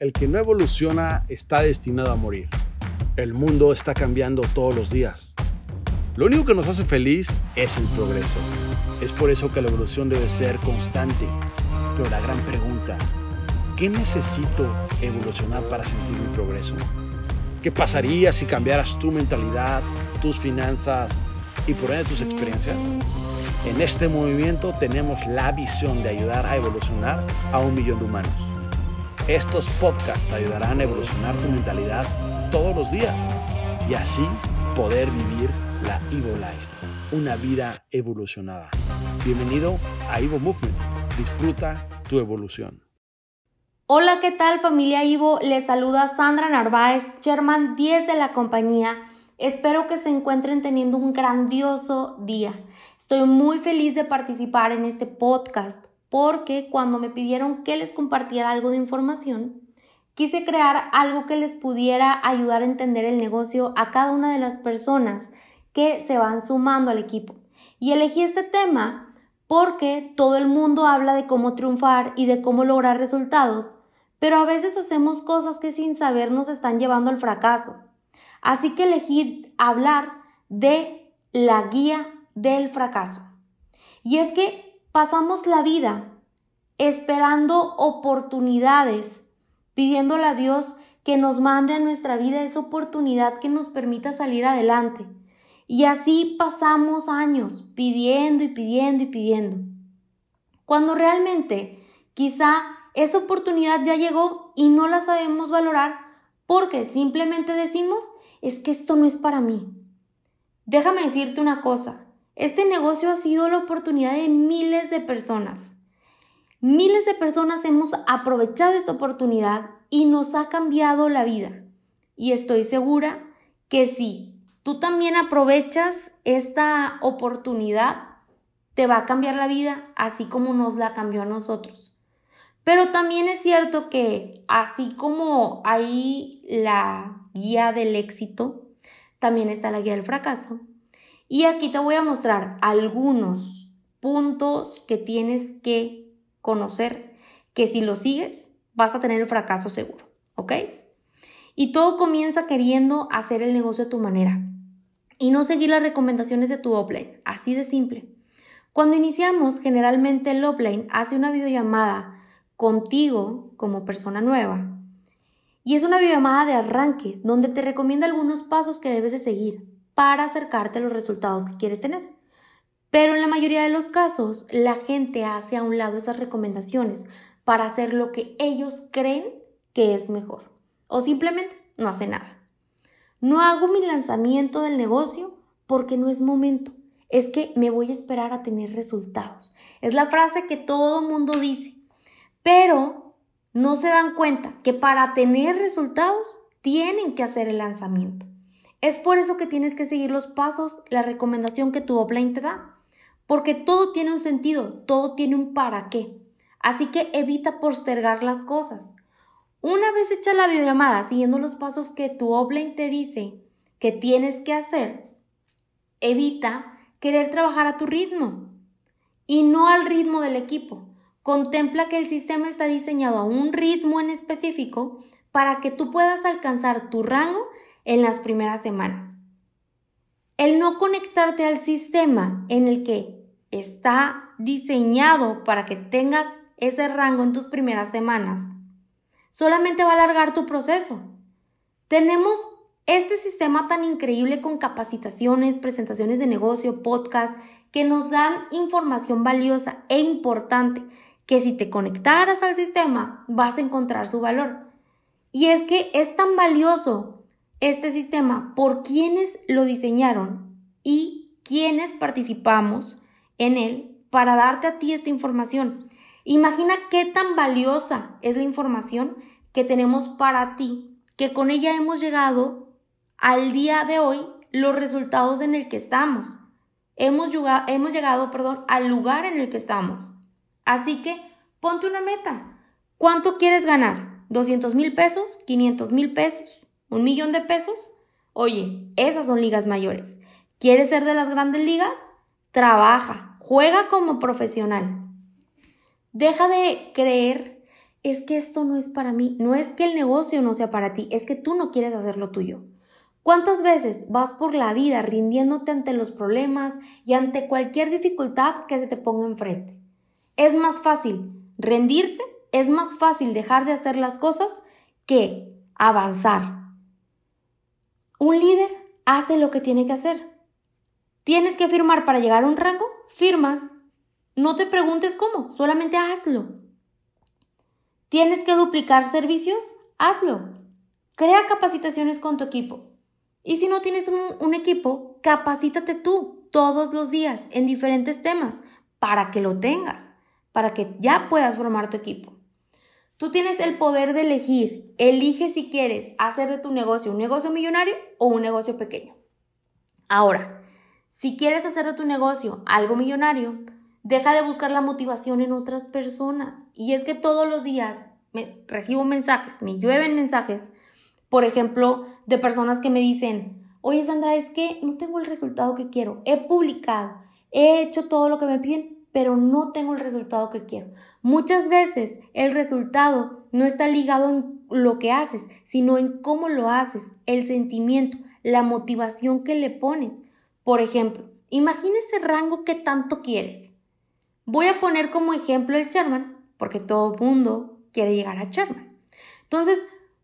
El que no evoluciona está destinado a morir. El mundo está cambiando todos los días. Lo único que nos hace feliz es el progreso. Es por eso que la evolución debe ser constante. Pero la gran pregunta, ¿qué necesito evolucionar para sentir mi progreso? ¿Qué pasaría si cambiaras tu mentalidad, tus finanzas y por ende tus experiencias? En este movimiento tenemos la visión de ayudar a evolucionar a un millón de humanos. Estos podcasts te ayudarán a evolucionar tu mentalidad todos los días y así poder vivir la Evo Life, una vida evolucionada. Bienvenido a Evo Movement. Disfruta tu evolución. Hola, ¿qué tal familia Ivo? Les saluda Sandra Narváez, Chairman 10 de la compañía. Espero que se encuentren teniendo un grandioso día. Estoy muy feliz de participar en este podcast porque cuando me pidieron que les compartiera algo de información, quise crear algo que les pudiera ayudar a entender el negocio a cada una de las personas que se van sumando al equipo. Y elegí este tema porque todo el mundo habla de cómo triunfar y de cómo lograr resultados, pero a veces hacemos cosas que sin saber nos están llevando al fracaso. Así que elegí hablar de la guía del fracaso. Y es que pasamos la vida esperando oportunidades, pidiéndole a Dios que nos mande a nuestra vida esa oportunidad que nos permita salir adelante. Y así pasamos años pidiendo y pidiendo y pidiendo. Cuando realmente quizá esa oportunidad ya llegó y no la sabemos valorar porque simplemente decimos es que esto no es para mí. Déjame decirte una cosa, este negocio ha sido la oportunidad de miles de personas. Miles de personas hemos aprovechado esta oportunidad y nos ha cambiado la vida. Y estoy segura que si tú también aprovechas esta oportunidad, te va a cambiar la vida así como nos la cambió a nosotros. Pero también es cierto que así como hay la guía del éxito, también está la guía del fracaso. Y aquí te voy a mostrar algunos puntos que tienes que conocer, que si lo sigues vas a tener el fracaso seguro, ¿ok? Y todo comienza queriendo hacer el negocio a tu manera y no seguir las recomendaciones de tu offline, así de simple. Cuando iniciamos, generalmente el offline hace una videollamada contigo como persona nueva. Y es una videollamada de arranque donde te recomienda algunos pasos que debes de seguir para acercarte a los resultados que quieres tener. Pero en la mayoría de los casos, la gente hace a un lado esas recomendaciones para hacer lo que ellos creen que es mejor. O simplemente no hace nada. No hago mi lanzamiento del negocio porque no es momento. Es que me voy a esperar a tener resultados. Es la frase que todo mundo dice. Pero no se dan cuenta que para tener resultados tienen que hacer el lanzamiento. Es por eso que tienes que seguir los pasos, la recomendación que tu offline te da. Porque todo tiene un sentido, todo tiene un para qué. Así que evita postergar las cosas. Una vez hecha la videollamada siguiendo los pasos que tu offline te dice que tienes que hacer, evita querer trabajar a tu ritmo y no al ritmo del equipo. Contempla que el sistema está diseñado a un ritmo en específico para que tú puedas alcanzar tu rango en las primeras semanas. El no conectarte al sistema en el que está diseñado para que tengas ese rango en tus primeras semanas, solamente va a alargar tu proceso. Tenemos este sistema tan increíble con capacitaciones, presentaciones de negocio, podcast, que nos dan información valiosa e importante, que si te conectaras al sistema vas a encontrar su valor. Y es que es tan valioso este sistema, por quienes lo diseñaron y quienes participamos en él para darte a ti esta información. Imagina qué tan valiosa es la información que tenemos para ti, que con ella hemos llegado al día de hoy los resultados en el que estamos. Hemos, llegado, perdón, al lugar en el que estamos. Así que ponte una meta. ¿Cuánto quieres ganar? ¿200 mil pesos? ¿500 mil pesos? ¿Un millón de pesos? Oye, esas son ligas mayores. ¿Quieres ser de las grandes ligas? Trabaja, juega como profesional. Deja de creer es que esto no es para mí, no es que el negocio no sea para ti, es que tú no quieres hacer lo tuyo. ¿Cuántas veces vas por la vida rindiéndote ante los problemas y ante cualquier dificultad que se te ponga enfrente? Es más fácil rendirte, es más fácil dejar de hacer las cosas que avanzar. Un líder hace lo que tiene que hacer. ¿Tienes que firmar para llegar a un rango? Firmas. No te preguntes cómo, solamente hazlo. ¿Tienes que duplicar servicios? Hazlo. Crea capacitaciones con tu equipo. Y si no tienes un, equipo, capacítate tú todos los días en diferentes temas para que lo tengas, para que ya puedas formar tu equipo. Tú tienes el poder de elegir. Elige si quieres hacer de tu negocio un negocio millonario o un negocio pequeño. Ahora, si quieres hacer de tu negocio algo millonario, deja de buscar la motivación en otras personas. Y es que todos los días me, recibo mensajes, me llueven mensajes, por ejemplo, de personas que me dicen, oye Sandra, es que no tengo el resultado que quiero. He publicado, he hecho todo lo que me piden, pero no tengo el resultado que quiero. Muchas veces el resultado no está ligado en lo que haces, sino en cómo lo haces, el sentimiento, la motivación que le pones. Por ejemplo, imagina ese rango que tanto quieres. Voy a poner como ejemplo el Sherman, porque todo mundo quiere llegar a Sherman. Entonces,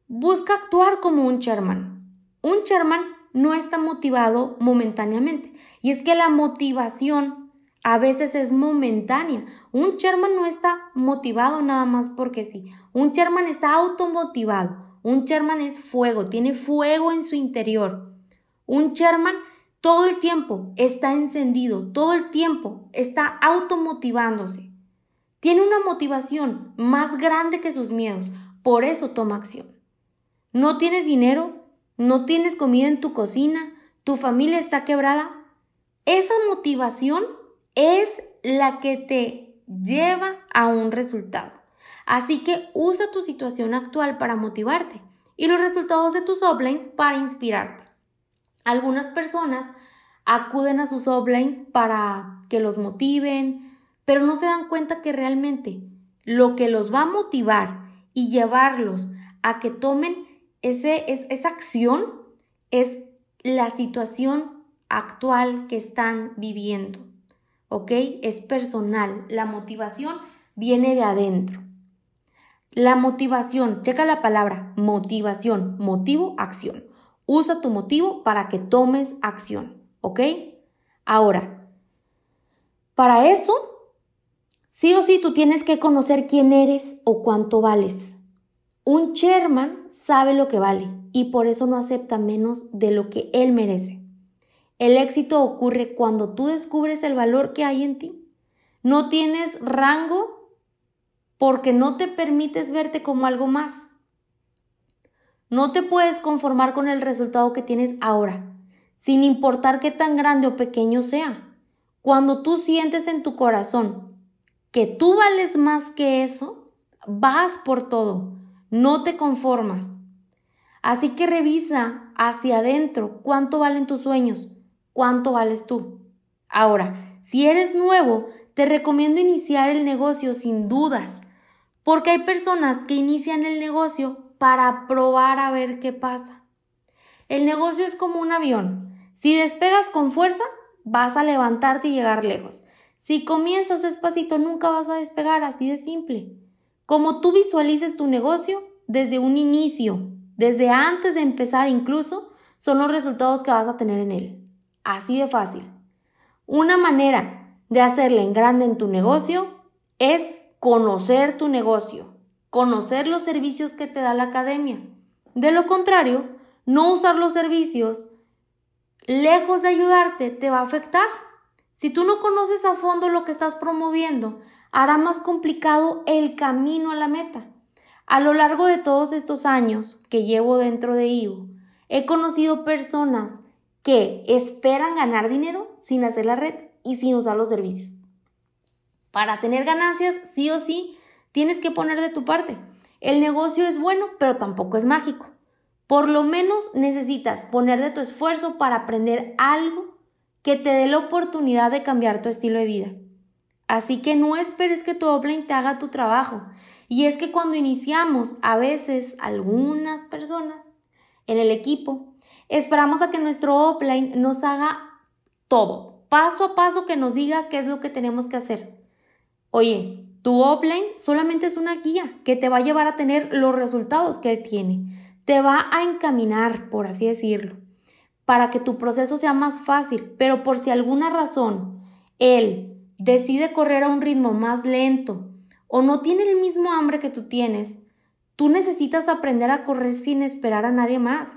busca actuar como un Sherman. Un Sherman no está motivado momentáneamente. Y es que la motivación a veces es momentánea. Un Sherman no está motivado nada más porque sí. Un Sherman está automotivado. Un Sherman es fuego, tiene fuego en su interior. Un Sherman todo el tiempo está encendido, todo el tiempo está automotivándose. Tiene una motivación más grande que sus miedos, por eso toma acción. No tienes dinero, no tienes comida en tu cocina, tu familia está quebrada. Esa motivación es la que te lleva a un resultado. Así que usa tu situación actual para motivarte y los resultados de tus uplines para inspirarte. Algunas personas acuden a sus uplines para que los motiven, pero no se dan cuenta que realmente lo que los va a motivar y llevarlos a que tomen ese, esa acción es la situación actual que están viviendo. ¿Ok? Es personal. La motivación viene de adentro. La motivación, checa la palabra motivación, motivo, acción. Usa tu motivo para que tomes acción, ¿ok? Ahora, para eso, sí o sí tú tienes que conocer quién eres o cuánto vales. Un chairman sabe lo que vale y por eso no acepta menos de lo que él merece. El éxito ocurre cuando tú descubres el valor que hay en ti. No tienes rango porque no te permites verte como algo más. No te puedes conformar con el resultado que tienes ahora, sin importar qué tan grande o pequeño sea. Cuando tú sientes en tu corazón que tú vales más que eso, vas por todo, no te conformas. Así que revisa hacia adentro cuánto valen tus sueños, cuánto vales tú. Ahora, si eres nuevo, te recomiendo iniciar el negocio sin dudas, porque hay personas que inician el negocio para probar a ver qué pasa. El negocio es como un avión. Si despegas con fuerza, vas a levantarte y llegar lejos. Si comienzas despacito, nunca vas a despegar, así de simple. Como tú visualices tu negocio desde un inicio, desde antes de empezar incluso, son los resultados que vas a tener en él. Así de fácil. Una manera de hacerle en grande en tu negocio es conocer tu negocio, conocer los servicios que te da la academia. De lo contrario, no usar los servicios, lejos de ayudarte, te va a afectar. Si tú no conoces a fondo lo que estás promoviendo, hará más complicado el camino a la meta. A lo largo de todos estos años que llevo dentro de Ivo, he conocido personas que esperan ganar dinero sin hacer la red y sin usar los servicios. Para tener ganancias, sí o sí, tienes que poner de tu parte. El negocio es bueno, pero tampoco es mágico. Por lo menos necesitas poner de tu esfuerzo para aprender algo que te dé la oportunidad de cambiar tu estilo de vida. Así que no esperes que tu offline te haga tu trabajo. Y es que cuando iniciamos, a veces algunas personas en el equipo esperamos a que nuestro offline nos haga todo, paso a paso que nos diga qué es lo que tenemos que hacer. Oye, tu offline solamente es una guía que te va a llevar a tener los resultados que él tiene. Te va a encaminar, por así decirlo, para que tu proceso sea más fácil, pero por si alguna razón él decide correr a un ritmo más lento o no tiene el mismo hambre que tú tienes, tú necesitas aprender a correr sin esperar a nadie más.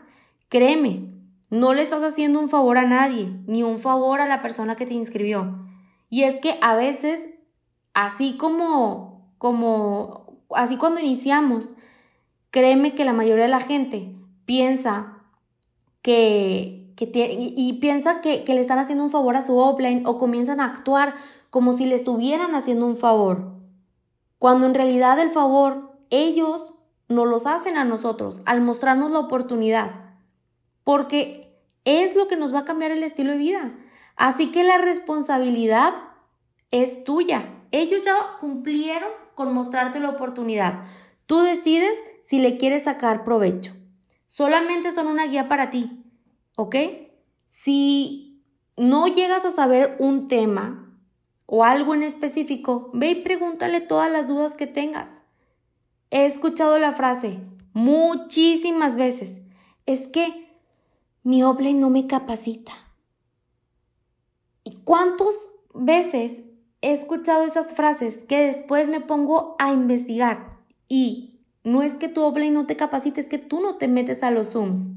Créeme, no le estás haciendo un favor a nadie, ni un favor a la persona que te inscribió. Y es que a veces, así como, como, así cuando iniciamos, créeme que la mayoría de la gente piensa que, que y, piensa que, le están haciendo un favor a su offline o comienzan a actuar como si le estuvieran haciendo un favor. Cuando en realidad el favor ellos nos los hacen a nosotros al mostrarnos la oportunidad. Porque es lo que nos va a cambiar el estilo de vida. Así que la responsabilidad es tuya. Ellos ya cumplieron con mostrarte la oportunidad. Tú decides si le quieres sacar provecho. Solamente son una guía para ti. ¿Ok? Si no llegas a saber un tema o algo en específico, ve y pregúntale todas las dudas que tengas. He escuchado la frase muchísimas veces. Es que mi oble no me capacita. ¿Y cuántas veces he escuchado esas frases que después me pongo a investigar? Y no es que tu oble no te capacite, es que tú no te metes a los Zooms.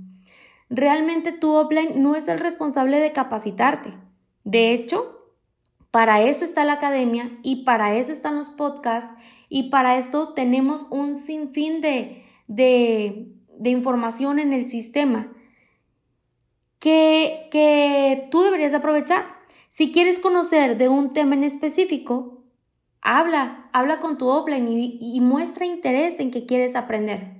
Realmente tu oble no es el responsable de capacitarte. De hecho, para eso está la academia y para eso están los podcasts y para esto tenemos un sinfín de, de, de información en el sistema que, que tú deberías aprovechar. Si quieres conocer de un tema en específico, habla, habla con tu offline y, y muestra interés en que quieres aprender.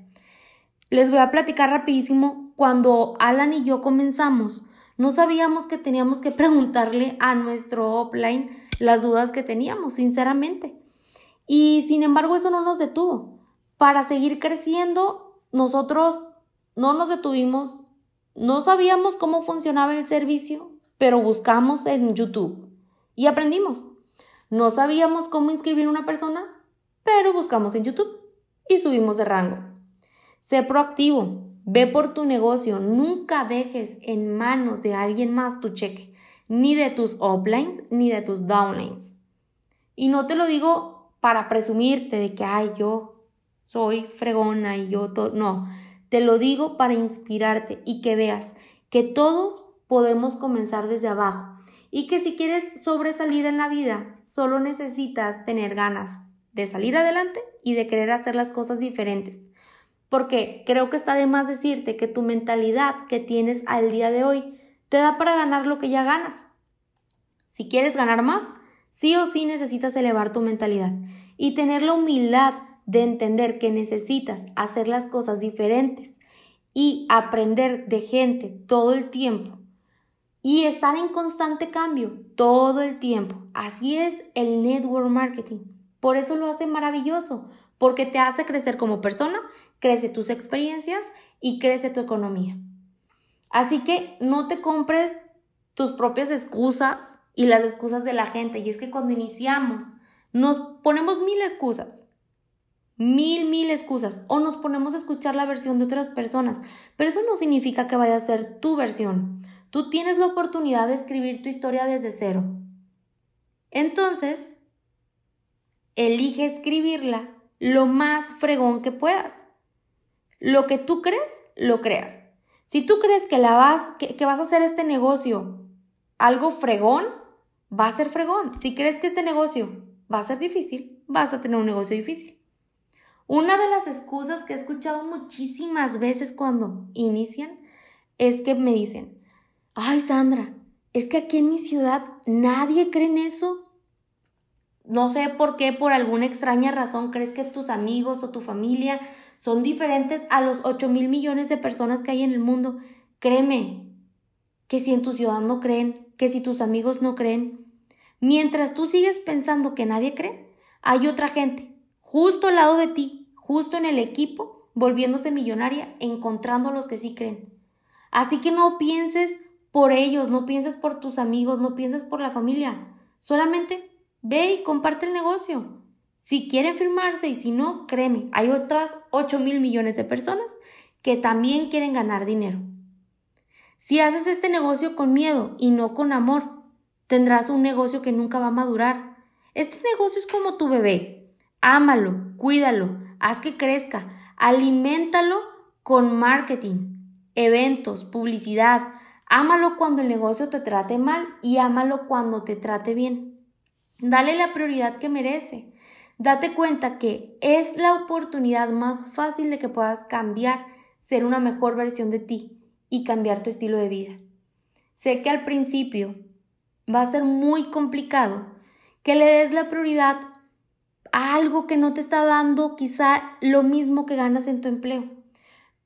Les voy a platicar rapidísimo cuando Alan y yo comenzamos no sabíamos que teníamos que preguntarle a nuestro offline las dudas que teníamos, sinceramente. Y sin embargo, eso no nos detuvo. Para seguir creciendo, nosotros no nos detuvimos, no sabíamos cómo funcionaba el servicio, pero buscamos en YouTube y aprendimos. No sabíamos cómo inscribir una persona, pero buscamos en YouTube y subimos de rango. Sé proactivo, Ve por tu negocio, nunca dejes en manos de alguien más tu cheque, ni de tus uplines ni de tus downlines. Y no te lo digo para presumirte de que, ay, yo soy fregona y yo todo, no, te lo digo para inspirarte y que veas que todos podemos comenzar desde abajo y que si quieres sobresalir en la vida, solo necesitas tener ganas de salir adelante y de querer hacer las cosas diferentes. Porque creo que está de más decirte que tu mentalidad que tienes al día de hoy te da para ganar lo que ya ganas. Si quieres ganar más, sí o sí necesitas elevar tu mentalidad y tener la humildad de entender que necesitas hacer las cosas diferentes y aprender de gente todo el tiempo y estar en constante cambio todo el tiempo. Así es el network marketing. Por eso lo hace maravilloso, porque te hace crecer como persona crece tus experiencias y crece tu economía. Así que no te compres tus propias excusas y las excusas de la gente. Y es que cuando iniciamos nos ponemos mil excusas, mil, mil excusas, o nos ponemos a escuchar la versión de otras personas. Pero eso no significa que vaya a ser tu versión. Tú tienes la oportunidad de escribir tu historia desde cero. Entonces, elige escribirla lo más fregón que puedas. Lo que tú crees, lo creas. Si tú crees que, la vas, que, vas a hacer este negocio algo fregón, va a ser fregón. Si crees que este negocio va a ser difícil, vas a tener un negocio difícil. Una de las excusas que he escuchado muchísimas veces cuando inician es que me dicen, ay Sandra, es que aquí en mi ciudad nadie cree en eso. No sé por qué, por alguna extraña razón, crees que tus amigos o tu familia son diferentes a los 8 mil millones de personas que hay en el mundo. Créeme que si en tu ciudad no creen, que si tus amigos no creen, Mientras tú sigues pensando que nadie cree, hay otra gente justo al lado de ti, justo en el equipo, volviéndose millonaria, encontrando a los que sí creen. Así que no pienses por ellos, no pienses por tus amigos, no pienses por la familia. Solamente ve y comparte el negocio. Si quieren firmarse y si no, créeme, hay otras 8 mil millones de personas que también quieren ganar dinero. Si haces este negocio con miedo y no con amor, tendrás un negocio que nunca va a madurar. Este negocio es como tu bebé. Ámalo, cuídalo, haz que crezca, aliméntalo con marketing, eventos, publicidad. Ámalo cuando el negocio te trate mal y ámalo cuando te trate bien. Dale la prioridad que merece. Date cuenta que es la oportunidad más fácil de que puedas cambiar, ser una mejor versión de ti y cambiar tu estilo de vida. Sé que al principio va a ser muy complicado que le des la prioridad algo que no te está dando quizá lo mismo que ganas en tu empleo.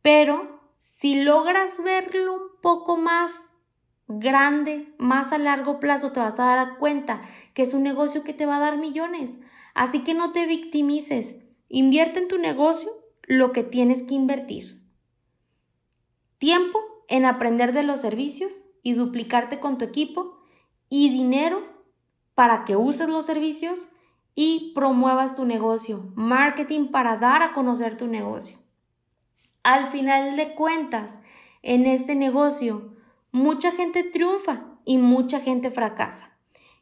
Pero si logras verlo un poco más grande, más a largo plazo, te vas a dar cuenta que es un negocio que te va a dar millones. Así que no te victimices. Invierte en tu negocio lo que tienes que invertir. Tiempo en aprender de los servicios y duplicarte con tu equipo y dinero para que uses los servicios y promuevas tu negocio, marketing para dar a conocer tu negocio. Al final de cuentas, en este negocio, mucha gente triunfa y mucha gente fracasa.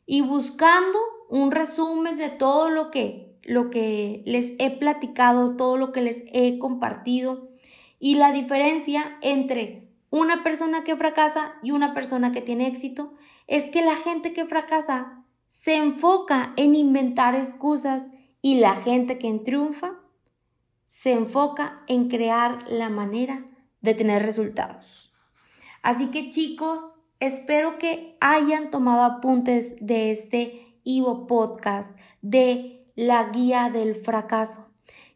Y buscando un resumen de todo lo que, lo que les he platicado, todo lo que les he compartido y la diferencia entre una persona que fracasa y una persona que tiene éxito es que la gente que fracasa se enfoca en inventar excusas y la gente que triunfa se enfoca en crear la manera de tener resultados. Así que chicos, espero que hayan tomado apuntes de este Ivo Podcast, de la guía del fracaso.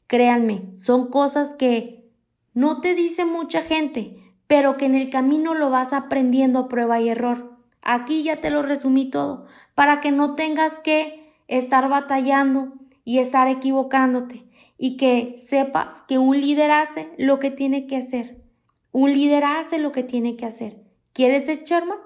Créanme, son cosas que no te dice mucha gente, pero que en el camino lo vas aprendiendo a prueba y error. Aquí ya te lo resumí todo, para que no tengas que estar batallando y estar equivocándote y que sepas que un líder hace lo que tiene que hacer. Un líder hace lo que tiene que hacer. ¿Quieres ser chairman?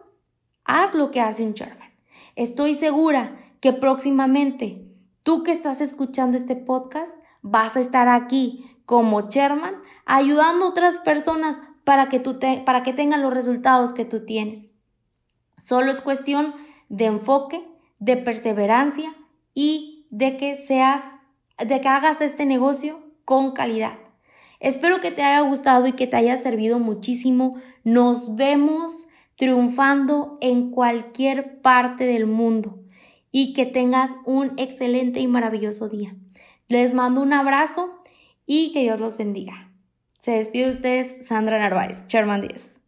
Haz lo que hace un chairman. Estoy segura que próximamente tú que estás escuchando este podcast vas a estar aquí como chairman ayudando a otras personas para que, tú para que tengan los resultados que tú tienes. Solo es cuestión de enfoque, de perseverancia y de que seas, de que hagas este negocio con calidad. Espero que te haya gustado y que te haya servido muchísimo. Nos vemos triunfando en cualquier parte del mundo y que tengas un excelente y maravilloso día. Les mando un abrazo y que Dios los bendiga. Se despide de ustedes Sandra Narváez, Chairman 10.